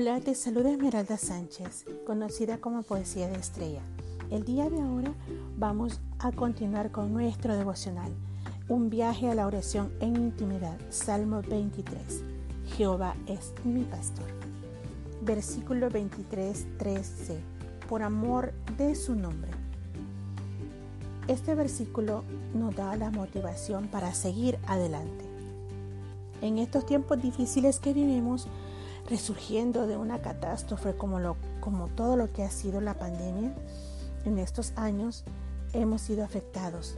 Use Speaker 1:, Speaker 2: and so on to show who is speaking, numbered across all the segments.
Speaker 1: Hola, te saluda Esmeralda Sánchez, conocida como Poesía de Estrella. El día de ahora vamos a continuar con nuestro devocional, un viaje a la oración en intimidad, Salmo 23. Jehová es mi pastor. Versículo 23, 3c. Por amor de su nombre. Este versículo nos da la motivación para seguir adelante. En estos tiempos difíciles que vivimos, resurgiendo de una catástrofe como, lo, como todo lo que ha sido la pandemia, en estos años hemos sido afectados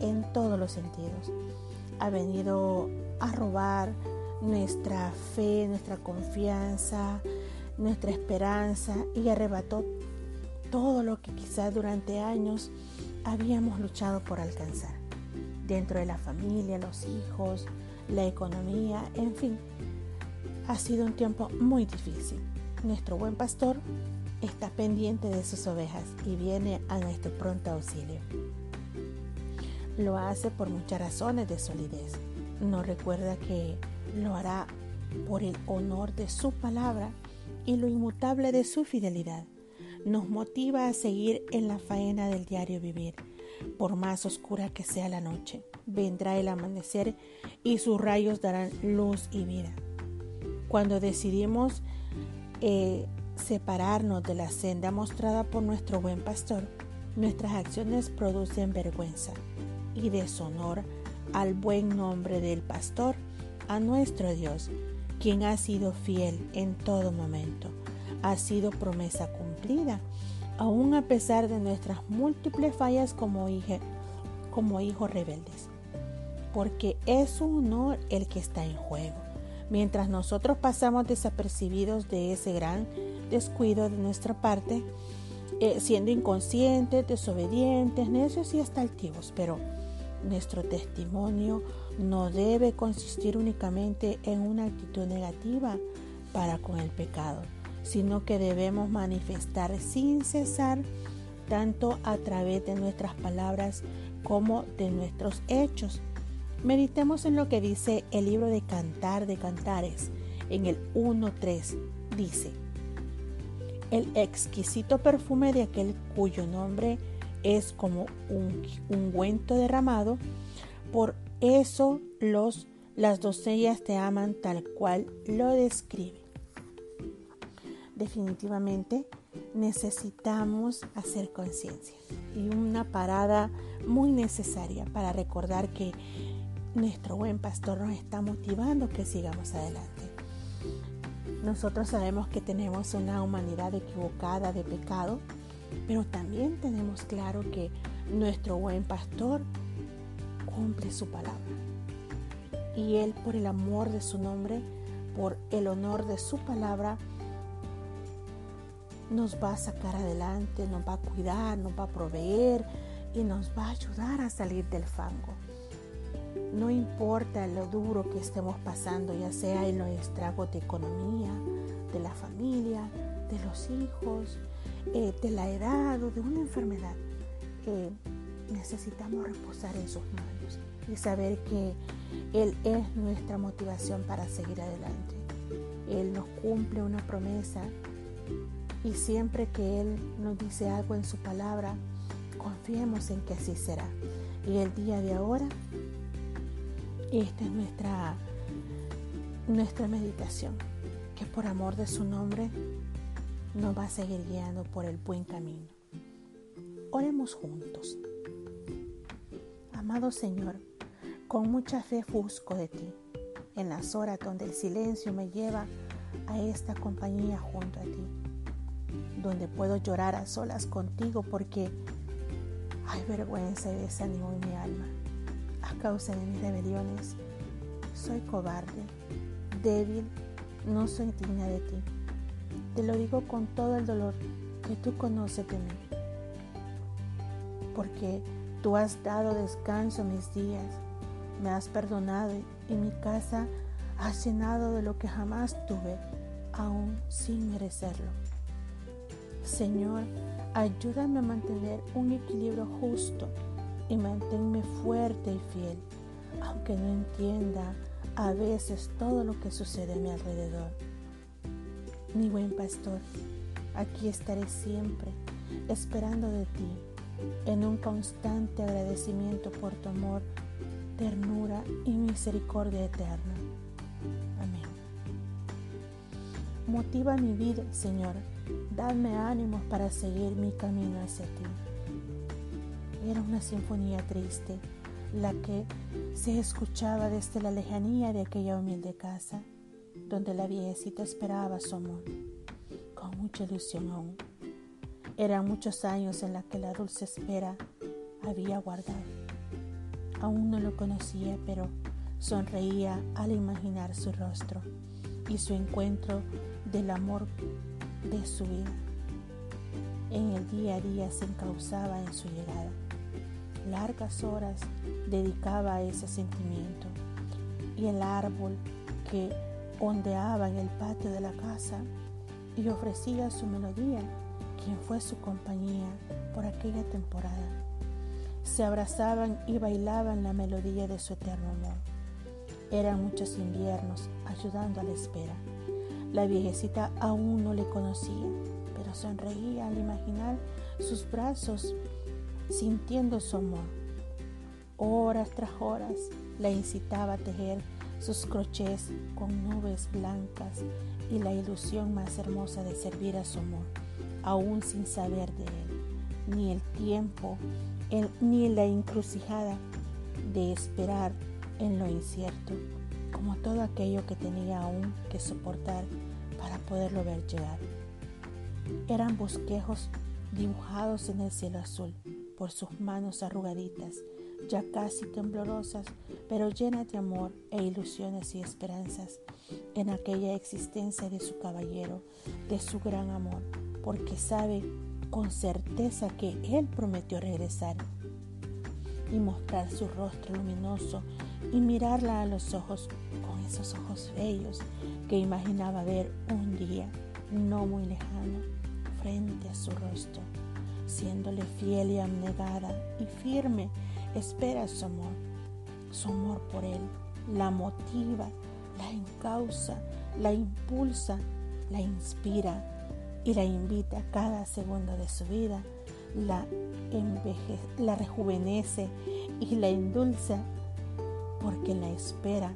Speaker 1: en todos los sentidos. Ha venido a robar nuestra fe, nuestra confianza, nuestra esperanza y arrebató todo lo que quizás durante años habíamos luchado por alcanzar. Dentro de la familia, los hijos, la economía, en fin, ha sido un tiempo muy difícil. Nuestro buen pastor está pendiente de sus ovejas y viene a nuestro pronto auxilio. Lo hace por muchas razones de solidez. Nos recuerda que lo hará por el honor de su palabra y lo inmutable de su fidelidad. Nos motiva a seguir en la faena del diario vivir, por más oscura que sea la noche. Vendrá el amanecer y sus rayos darán luz y vida. Cuando decidimos eh, separarnos de la senda mostrada por nuestro buen pastor, nuestras acciones producen vergüenza y deshonor al buen nombre del pastor, a nuestro Dios, quien ha sido fiel en todo momento. Ha sido promesa cumplida, aun a pesar de nuestras múltiples fallas como, como hijos rebeldes, porque es su honor el que está en juego mientras nosotros pasamos desapercibidos de ese gran descuido de nuestra parte, eh, siendo inconscientes, desobedientes, necios y hasta altivos. Pero nuestro testimonio no debe consistir únicamente en una actitud negativa para con el pecado, sino que debemos manifestar sin cesar tanto a través de nuestras palabras como de nuestros hechos Meditemos en lo que dice el libro de Cantar de Cantares. En el 1.3 dice, el exquisito perfume de aquel cuyo nombre es como un ungüento derramado, por eso los, las doncellas te aman tal cual lo describe. Definitivamente necesitamos hacer conciencia y una parada muy necesaria para recordar que nuestro buen pastor nos está motivando que sigamos adelante. Nosotros sabemos que tenemos una humanidad equivocada de pecado, pero también tenemos claro que nuestro buen pastor cumple su palabra. Y Él, por el amor de su nombre, por el honor de su palabra, nos va a sacar adelante, nos va a cuidar, nos va a proveer y nos va a ayudar a salir del fango. No importa lo duro que estemos pasando, ya sea en los estragos de economía, de la familia, de los hijos, eh, de la edad o de una enfermedad, eh, necesitamos reposar en sus manos y saber que Él es nuestra motivación para seguir adelante. Él nos cumple una promesa y siempre que Él nos dice algo en su palabra, confiemos en que así será. Y el día de ahora esta es nuestra, nuestra meditación, que por amor de su nombre nos va a seguir guiando por el buen camino. Oremos juntos. Amado Señor, con mucha fe busco de ti, en las horas donde el silencio me lleva a esta compañía junto a ti, donde puedo llorar a solas contigo porque hay vergüenza y desánimo en mi alma a causa de mis rebeliones. Soy cobarde, débil, no soy digna de ti. Te lo digo con todo el dolor que tú conoces de mí. Porque tú has dado descanso a mis días, me has perdonado y mi casa has llenado de lo que jamás tuve, aún sin merecerlo. Señor, ayúdame a mantener un equilibrio justo y manténme fuerte y fiel, aunque no entienda a veces todo lo que sucede a mi alrededor. mi buen pastor, aquí estaré siempre, esperando de ti, en un constante agradecimiento por tu amor, ternura y misericordia eterna. Amén. Motiva mi vida, Señor, dame ánimos para seguir mi camino hacia ti. Era una sinfonía triste, la que se escuchaba desde la lejanía de aquella humilde casa donde la viejecita esperaba su amor, con mucha ilusión aún. Eran muchos años en los que la dulce espera había guardado. Aún no lo conocía, pero sonreía al imaginar su rostro y su encuentro del amor de su vida. En el día a día se encauzaba en su llegada. Largas horas dedicaba a ese sentimiento y el árbol que ondeaba en el patio de la casa y ofrecía su melodía, quien fue su compañía por aquella temporada. Se abrazaban y bailaban la melodía de su eterno amor. Eran muchos inviernos ayudando a la espera. La viejecita aún no le conocía, pero sonreía al imaginar sus brazos sintiendo su amor. Horas tras horas la incitaba a tejer sus crochets con nubes blancas y la ilusión más hermosa de servir a su amor, aún sin saber de él, ni el tiempo, ni la encrucijada de esperar en lo incierto, como todo aquello que tenía aún que soportar para poderlo ver llegar. Eran bosquejos dibujados en el cielo azul por sus manos arrugaditas ya casi temblorosas, pero llenas de amor e ilusiones y esperanzas en aquella existencia de su caballero, de su gran amor, porque sabe con certeza que Él prometió regresar y mostrar su rostro luminoso y mirarla a los ojos con esos ojos bellos que imaginaba ver un día no muy lejano frente a su rostro, siéndole fiel y abnegada y firme espera su amor. Su amor por Él la motiva, la encausa, la impulsa, la inspira y la invita cada segundo de su vida, la, la rejuvenece y la endulza, porque la espera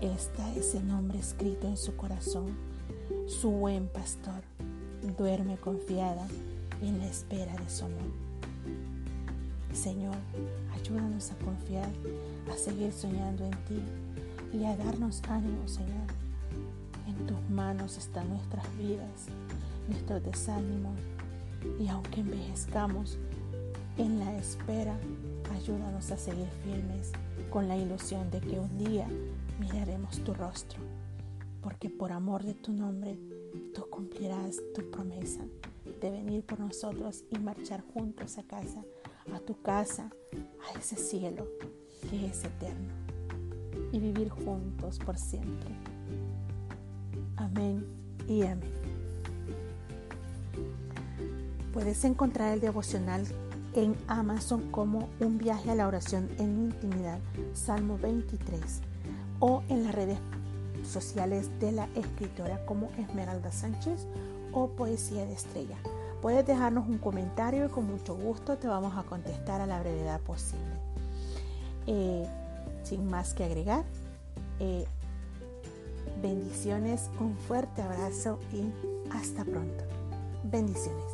Speaker 1: está ese nombre escrito en su corazón. Su buen pastor duerme confiada en la espera de su amor. Señor, ayúdanos a confiar, a seguir soñando en ti y a darnos ánimo, Señor. En tus manos están nuestras vidas, nuestros desánimos y aunque envejezcamos en la espera, ayúdanos a seguir firmes con la ilusión de que un día miraremos tu rostro, porque por amor de tu nombre, tú cumplirás tu promesa de venir por nosotros y marchar juntos a casa a tu casa, a ese cielo que es eterno y vivir juntos por siempre. Amén y amén. Puedes encontrar el devocional en Amazon como un viaje a la oración en intimidad, Salmo 23, o en las redes sociales de la escritora como Esmeralda Sánchez Poesía de Estrella. Puedes dejarnos un comentario y con mucho gusto te vamos a contestar a la brevedad posible. Eh, sin más que agregar, eh, bendiciones, un fuerte abrazo y hasta pronto. Bendiciones.